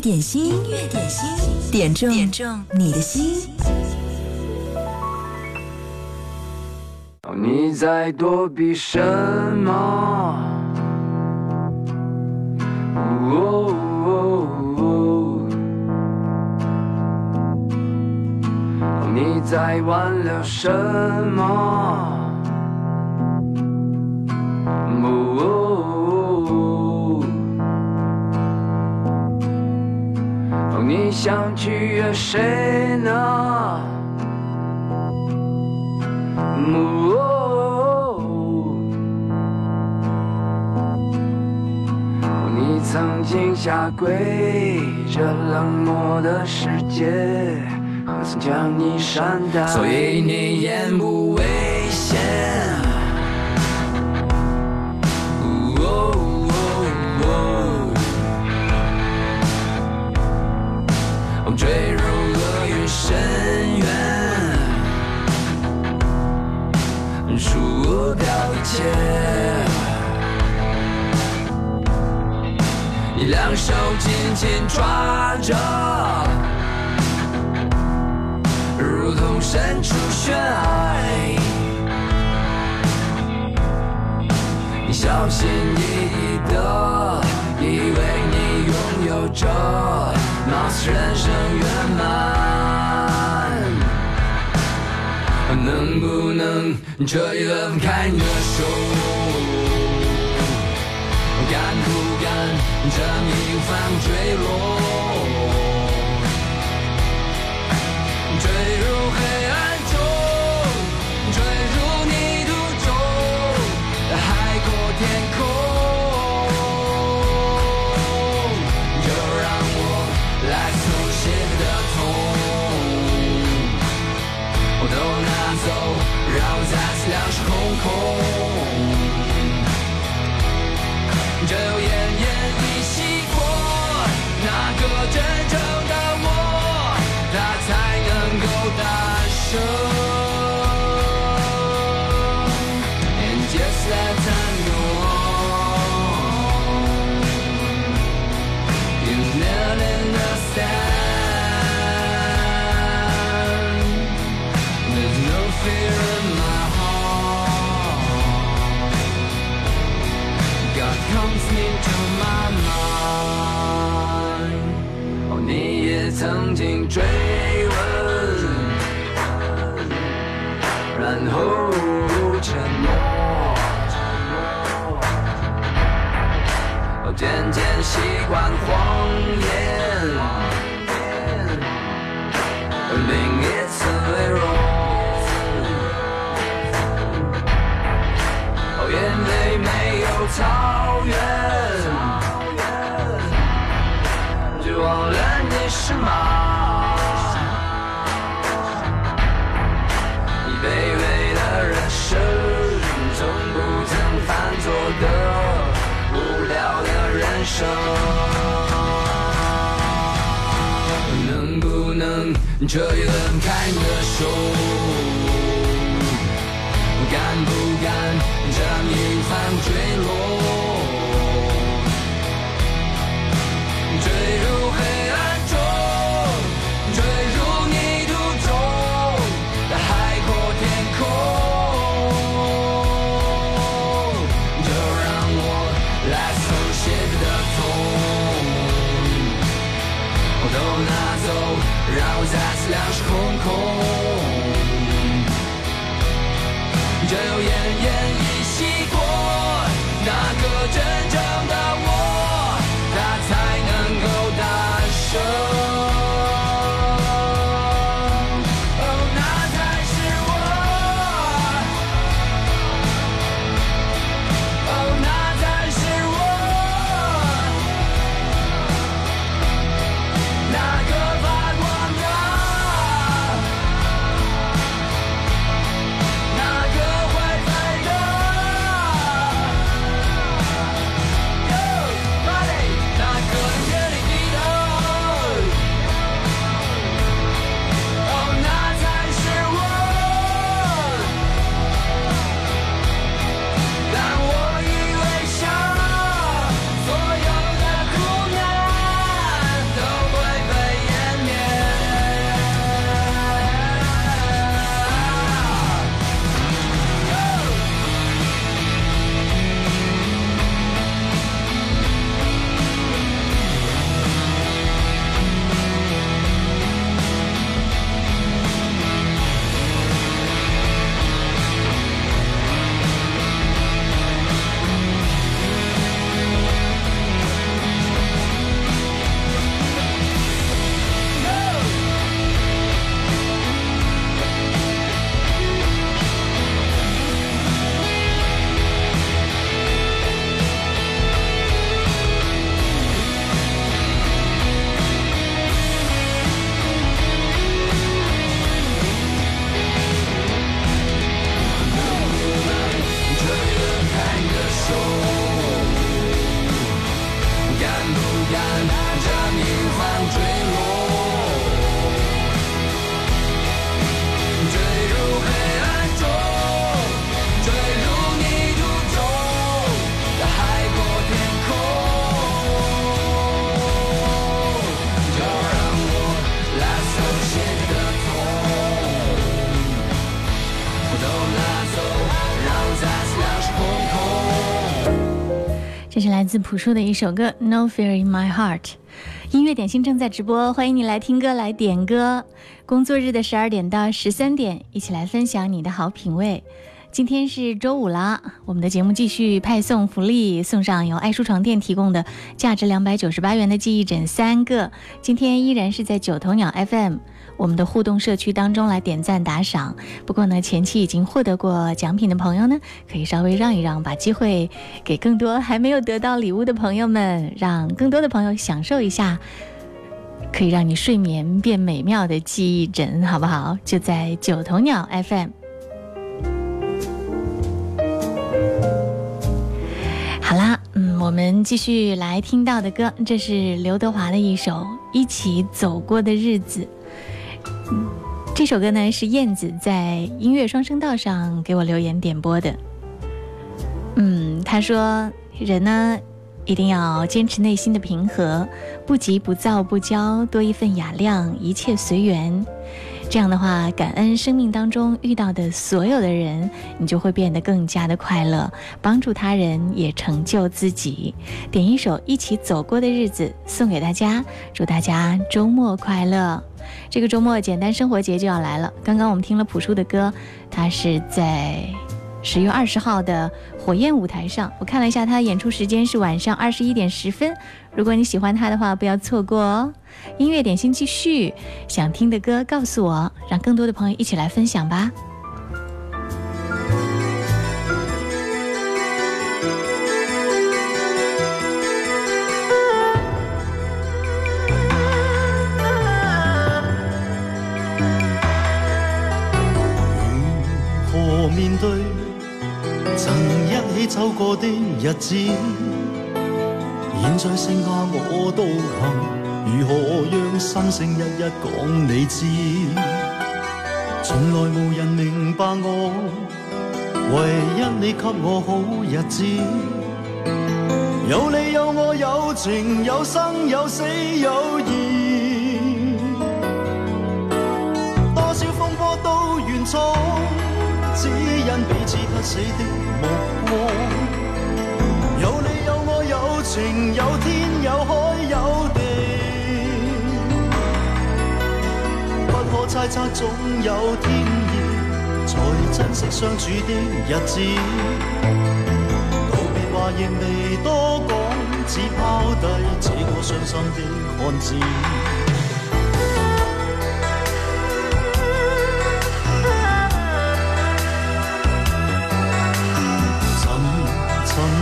点心，音乐点心，点中点中你的心。你在躲避什么？你在挽留什么？你想取悦谁呢？你曾经下跪，这冷漠的世界，何曾将你善待？所以你言不为你两手紧紧抓着，如同身处悬崖。你小心翼翼的，以为你拥有着，貌似人生圆满。我能不能这一分开你的手？敢不敢这命犯坠落，空空。只有奄奄一息过，那个真正的我，他才能够大声。哦，你也曾经追什么？你卑微的人生，从不曾犯错的无聊的人生，能不能这一轮开你的手？敢不敢这命犯坠落？自朴树的一首歌《No Fear in My Heart》，音乐点心正在直播，欢迎你来听歌来点歌。工作日的十二点到十三点，一起来分享你的好品味。今天是周五啦，我们的节目继续派送福利，送上由爱舒床垫提供的价值两百九十八元的记忆枕三个。今天依然是在九头鸟 FM。我们的互动社区当中来点赞打赏。不过呢，前期已经获得过奖品的朋友呢，可以稍微让一让，把机会给更多还没有得到礼物的朋友们，让更多的朋友享受一下可以让你睡眠变美妙的记忆枕，好不好？就在九头鸟 FM。好啦，嗯，我们继续来听到的歌，这是刘德华的一首《一起走过的日子》。这首歌呢是燕子在音乐双声道上给我留言点播的。嗯，他说人呢一定要坚持内心的平和，不急不躁不骄，多一份雅量，一切随缘。这样的话，感恩生命当中遇到的所有的人，你就会变得更加的快乐，帮助他人也成就自己。点一首一起走过的日子送给大家，祝大家周末快乐。这个周末简单生活节就要来了。刚刚我们听了朴树的歌，他是在十月二十号的火焰舞台上。我看了一下他的演出时间是晚上二十一点十分。如果你喜欢他的话，不要错过哦。音乐点心继续，想听的歌告诉我，让更多的朋友一起来分享吧。走过的日子，现在剩下我独行，如何让心声一一讲你知？从来无人明白我，唯一你给我好日子。有你有我有情有生有死有义，多少风波都愿闯。只因彼此不死的目光，有你有我有情有天有海有地，不可猜测总有天意，才珍惜相处的日子。道别话亦未多讲，只抛低这个伤心的汉子。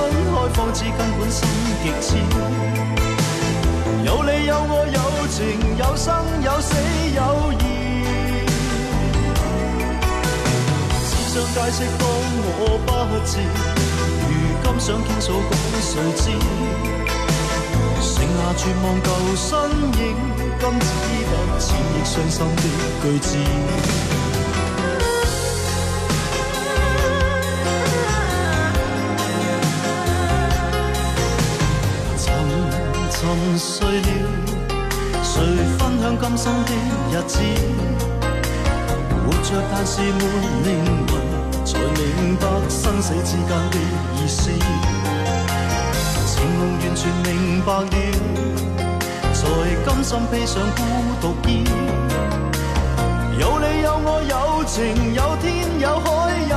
分开方知根本心极痴，有你有我有情有生有死有义。只想解释当我不智，如今想倾诉讲谁知？剩下绝望旧身影，今只得千亿伤心的句子。沉睡了，谁分享今生的日子？活着但是没灵魂，才明白生死之间的意思。情浓完全明白了，才甘心披上孤独衣。有你有我有情有天有海有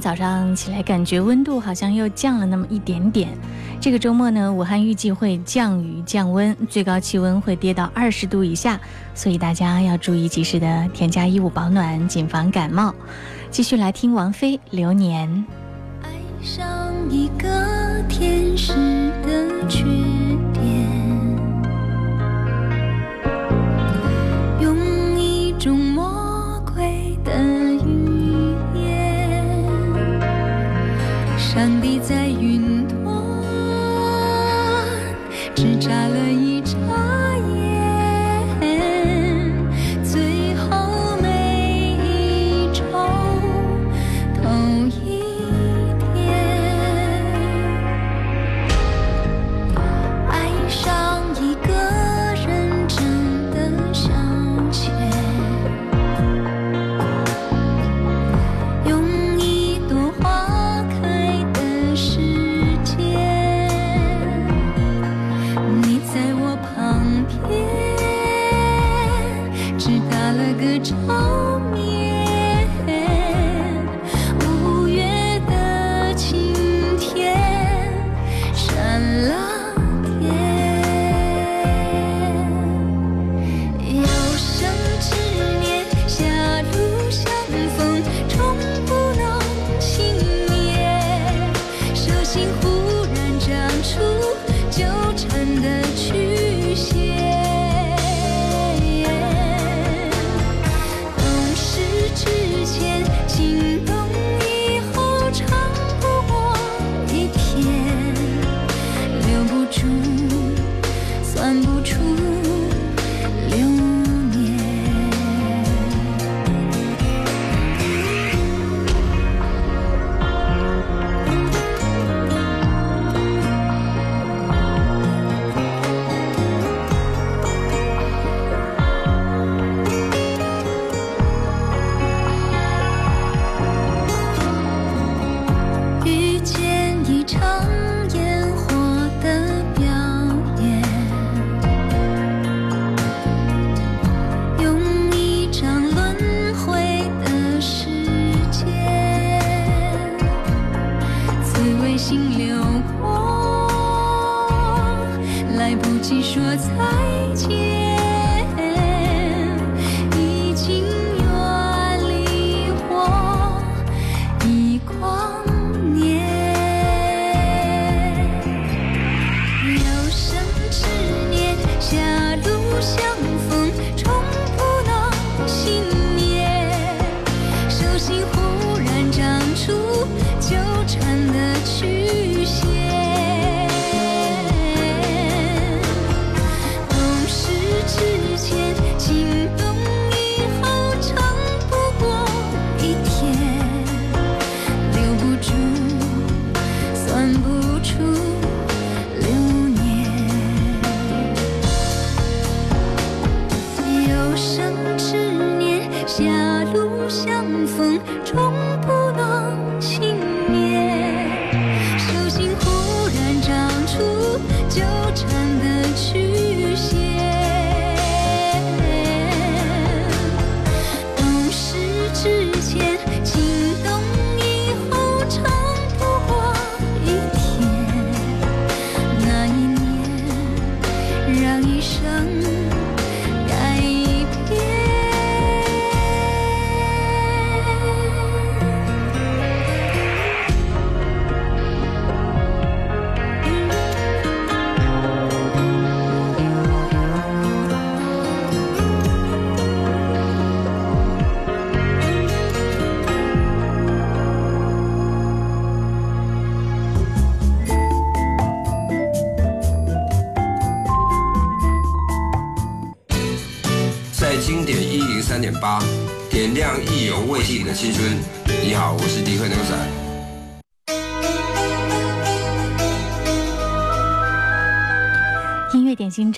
早上起来，感觉温度好像又降了那么一点点。这个周末呢，武汉预计会降雨降温，最高气温会跌到二十度以下，所以大家要注意及时的添加衣物保暖，谨防感冒。继续来听王菲《流年》。爱上一个天使的缺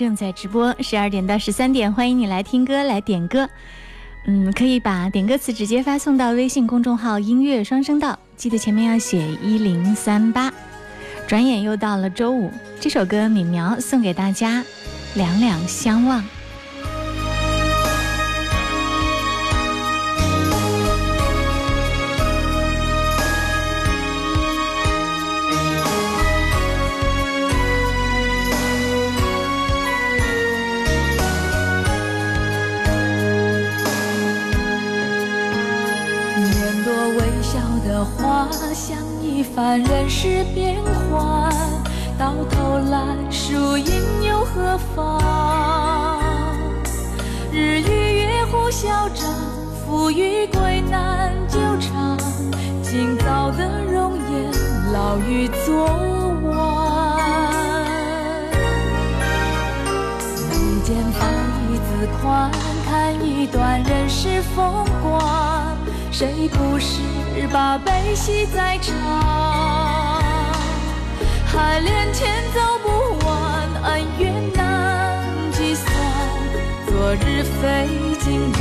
正在直播，十二点到十三点，欢迎你来听歌，来点歌。嗯，可以把点歌词直接发送到微信公众号“音乐双声道”，记得前面要写一零三八。转眼又到了周五，这首歌敏苗送给大家，《两两相望》。昨晚。眉间放一字宽，看一段人世风光。谁不是把悲喜在尝？海连天走不完，恩怨难计算。昨日非，今日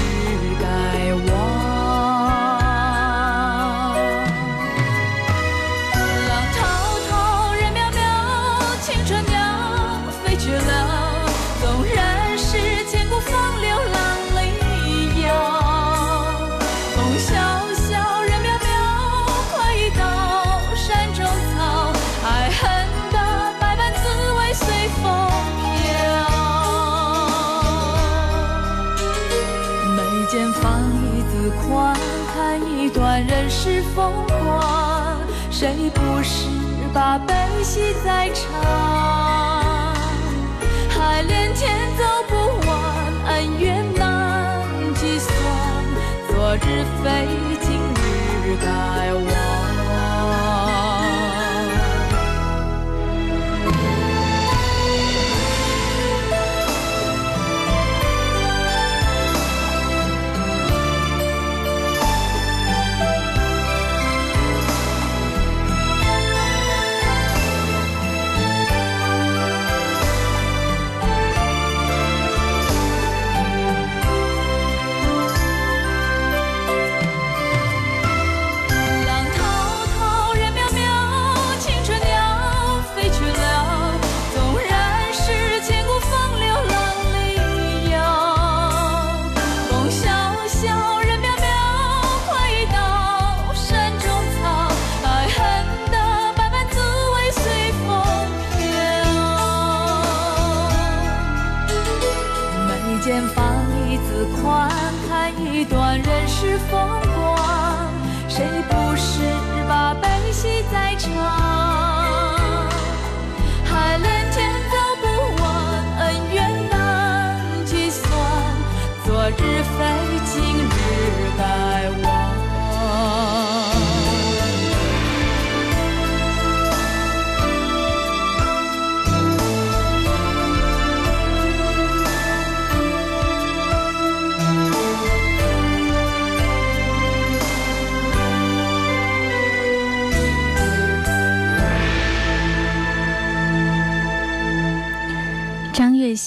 宽，看一段人世风光。谁不是把悲喜在尝？海连天走不间放一字宽，看一段人世风光。谁不是把悲喜在尝？海连天走不完，恩怨难计算。昨日非，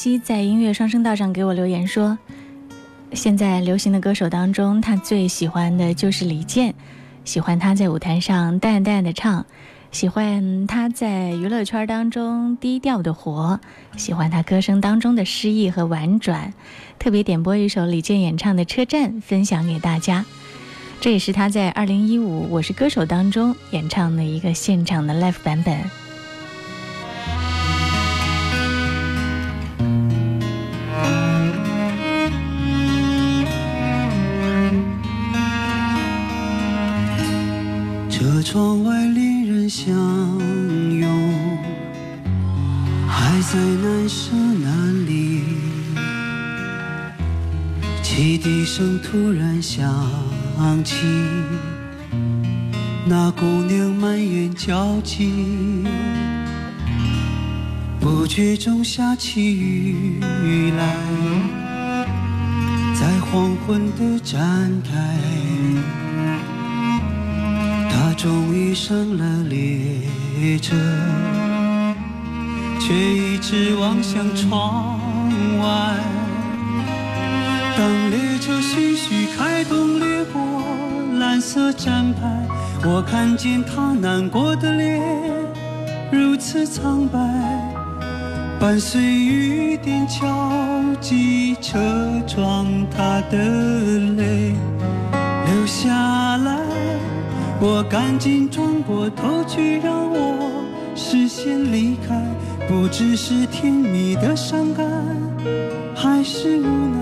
张月熙在音乐双声道上给我留言说，现在流行的歌手当中，他最喜欢的就是李健，喜欢他在舞台上淡淡的唱，喜欢他在娱乐圈当中低调的活，喜欢他歌声当中的诗意和婉转，特别点播一首李健演唱的《车站》分享给大家。这也是他在二零一五《我是歌手》当中演唱的一个现场的 live 版本。难舍难离。汽笛声突然响起，那姑娘满眼焦急。不觉中下起雨来，在黄昏的站台，她终于上了列车，却一直望向窗外。当列车徐徐开动，掠过蓝色站牌，我看见他难过的脸如此苍白，伴随雨点敲击车窗，他的泪流下来。我赶紧转过头去，让我视线离开，不知是甜蜜的伤感，还是无奈。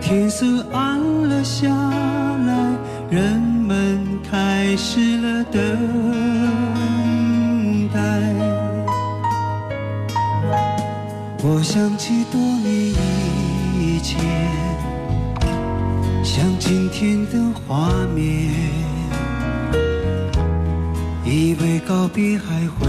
天色暗了下来，人们开始了等待。我想起多年以前，像今天的画面，以为告别还会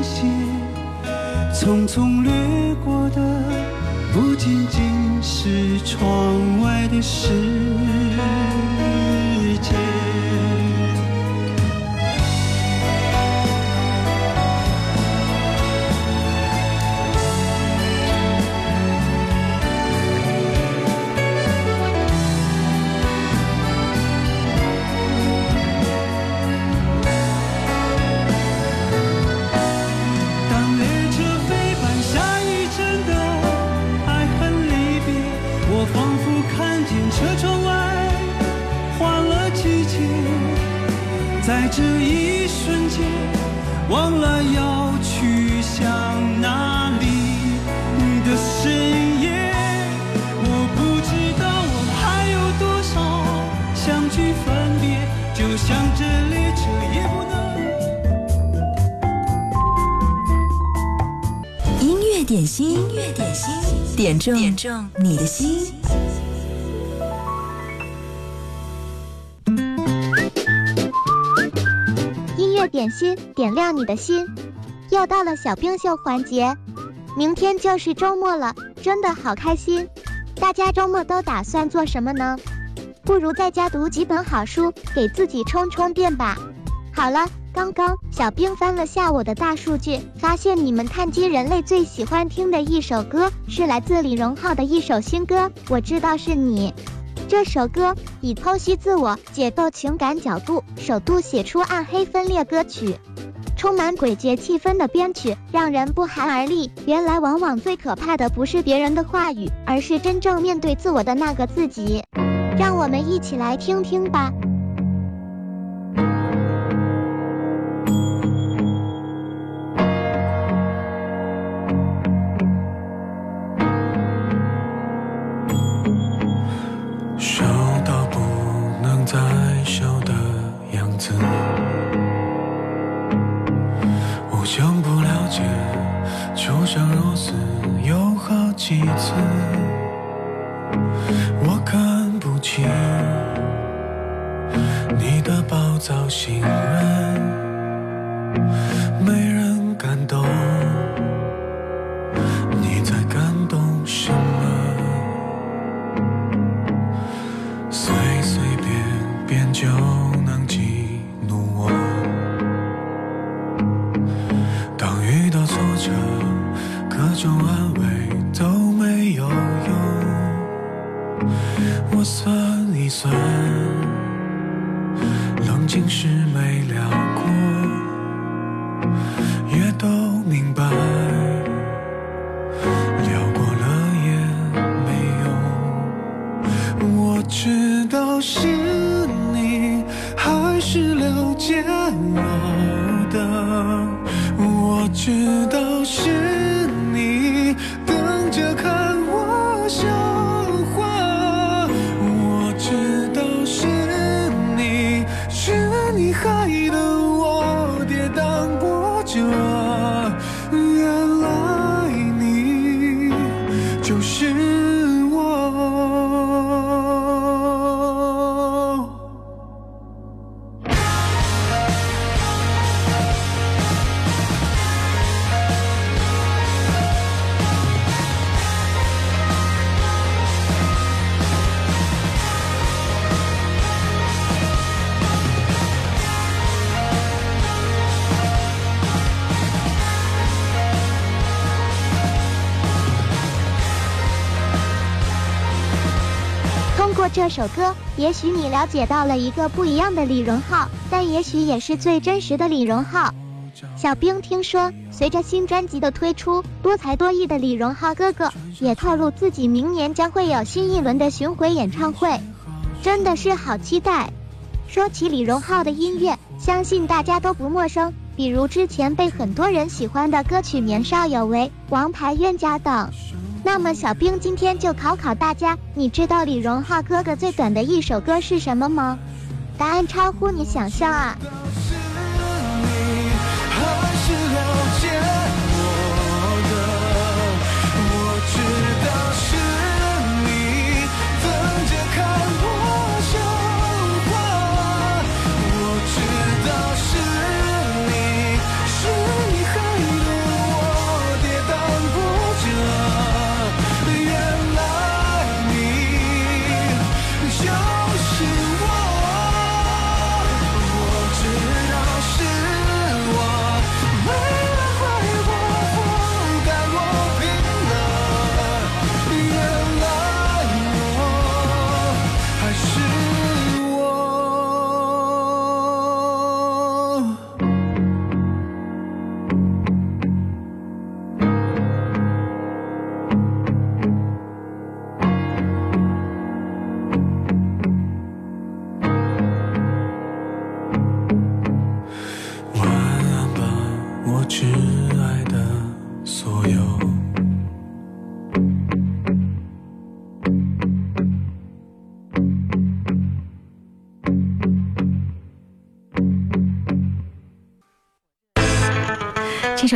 匆匆掠过的不仅仅是窗外的事。这一瞬间，忘了要去向哪里的深夜。我不知道我还有多少相聚分别，就像这列车也不能。音乐点心，音乐点心，点中点中你的心。点心，点亮你的心。又到了小冰秀环节，明天就是周末了，真的好开心。大家周末都打算做什么呢？不如在家读几本好书，给自己充充电吧。好了，刚刚小冰翻了下我的大数据，发现你们碳基人类最喜欢听的一首歌是来自李荣浩的一首新歌，我知道是你。这首歌以剖析自我、解构情感角度，首度写出暗黑分裂歌曲，充满诡谲气氛的编曲让人不寒而栗。原来，往往最可怕的不是别人的话语，而是真正面对自我的那个自己。让我们一起来听听吧。变旧。这首歌，也许你了解到了一个不一样的李荣浩，但也许也是最真实的李荣浩。小兵听说，随着新专辑的推出，多才多艺的李荣浩哥哥也透露自己明年将会有新一轮的巡回演唱会，真的是好期待。说起李荣浩的音乐，相信大家都不陌生，比如之前被很多人喜欢的歌曲《年少有为》《王牌冤家》等。那么小兵今天就考考大家，你知道李荣浩哥哥最短的一首歌是什么吗？答案超乎你想象啊！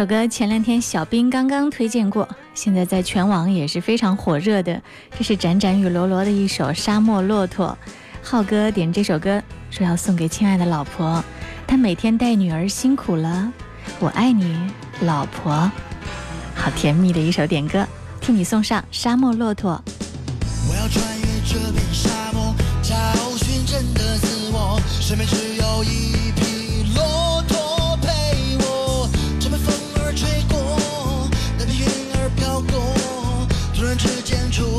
首歌前两天小兵刚刚推荐过，现在在全网也是非常火热的。这是展展与罗罗的一首《沙漠骆驼》，浩哥点这首歌说要送给亲爱的老婆，他每天带女儿辛苦了，我爱你，老婆。好甜蜜的一首点歌，替你送上《沙漠骆驼》。我要穿越这片沙漠，找寻真的自我。身边只有一时间出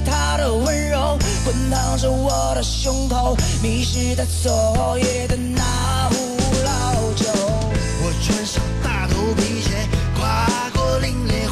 他的温柔，滚烫着我的胸口，迷失在昨夜的那壶老酒。我穿上大头皮鞋，跨过凛冽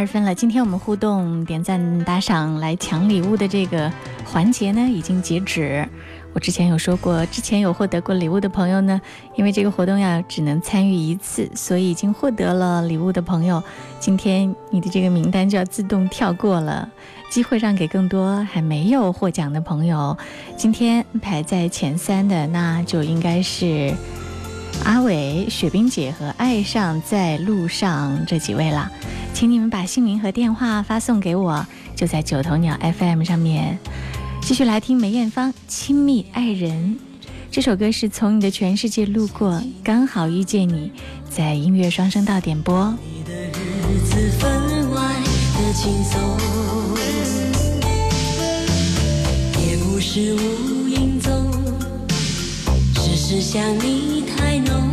二分了，今天我们互动、点赞、打赏来抢礼物的这个环节呢，已经截止。我之前有说过，之前有获得过礼物的朋友呢，因为这个活动呀只能参与一次，所以已经获得了礼物的朋友，今天你的这个名单就要自动跳过了，机会让给更多还没有获奖的朋友。今天排在前三的，那就应该是阿伟、雪冰姐和爱上在路上这几位了。请你们把姓名和电话发送给我，就在九头鸟 FM 上面。继续来听梅艳芳《亲密爱人》这首歌，是从你的全世界路过，刚好遇见你，在音乐双声道点播。日子分外的轻松，也不是无影踪，只是想你太浓，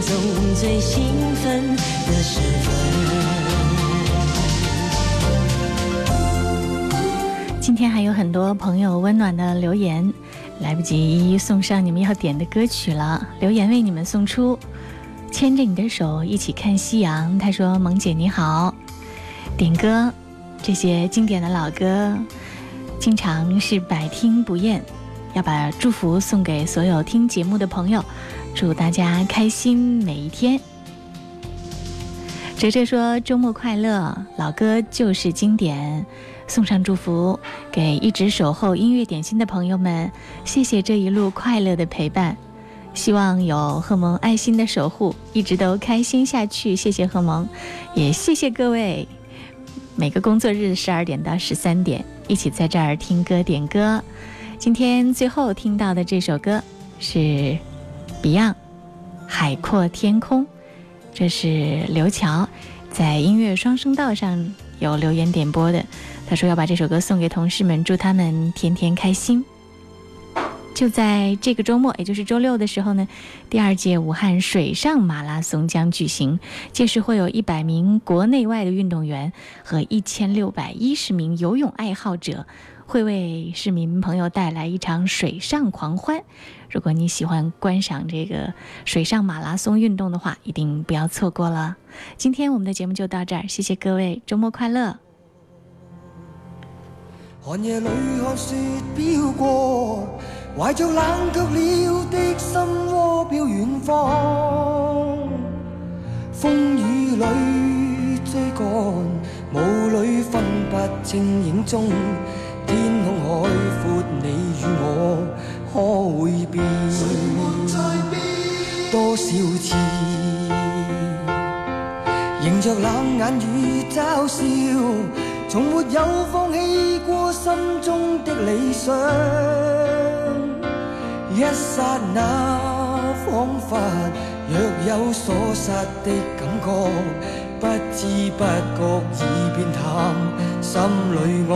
生最兴奋的时分。今天还有很多朋友温暖的留言，来不及一一送上你们要点的歌曲了。留言为你们送出《牵着你的手一起看夕阳》，他说：“萌姐你好，点歌这些经典的老歌。”经常是百听不厌，要把祝福送给所有听节目的朋友。祝大家开心每一天。”哲哲说：“周末快乐，老歌就是经典，送上祝福给一直守候音乐点心的朋友们，谢谢这一路快乐的陪伴，希望有贺蒙爱心的守护，一直都开心下去。谢谢贺蒙，也谢谢各位。每个工作日十二点到十三点，一起在这儿听歌点歌。今天最后听到的这首歌是 Beyond《海阔天空》。”这是刘乔在音乐双声道上有留言点播的，他说要把这首歌送给同事们，祝他们天天开心。就在这个周末，也就是周六的时候呢，第二届武汉水上马拉松将举行，届时会有一百名国内外的运动员和一千六百一十名游泳爱好者。会为市民朋友带来一场水上狂欢。如果你喜欢观赏这个水上马拉松运动的话，一定不要错过了。今天我们的节目就到这儿，谢谢各位，周末快乐。寒夜里看雪飘过，怀着冷却了的心窝飘远方。风雨里追赶，雾里分不清影踪。天空海阔，你可会变？多少次迎着冷眼与嘲笑，从没有放弃过心中的理想。一刹那，仿佛若有所失的感觉，不知不觉已变淡。心里爱，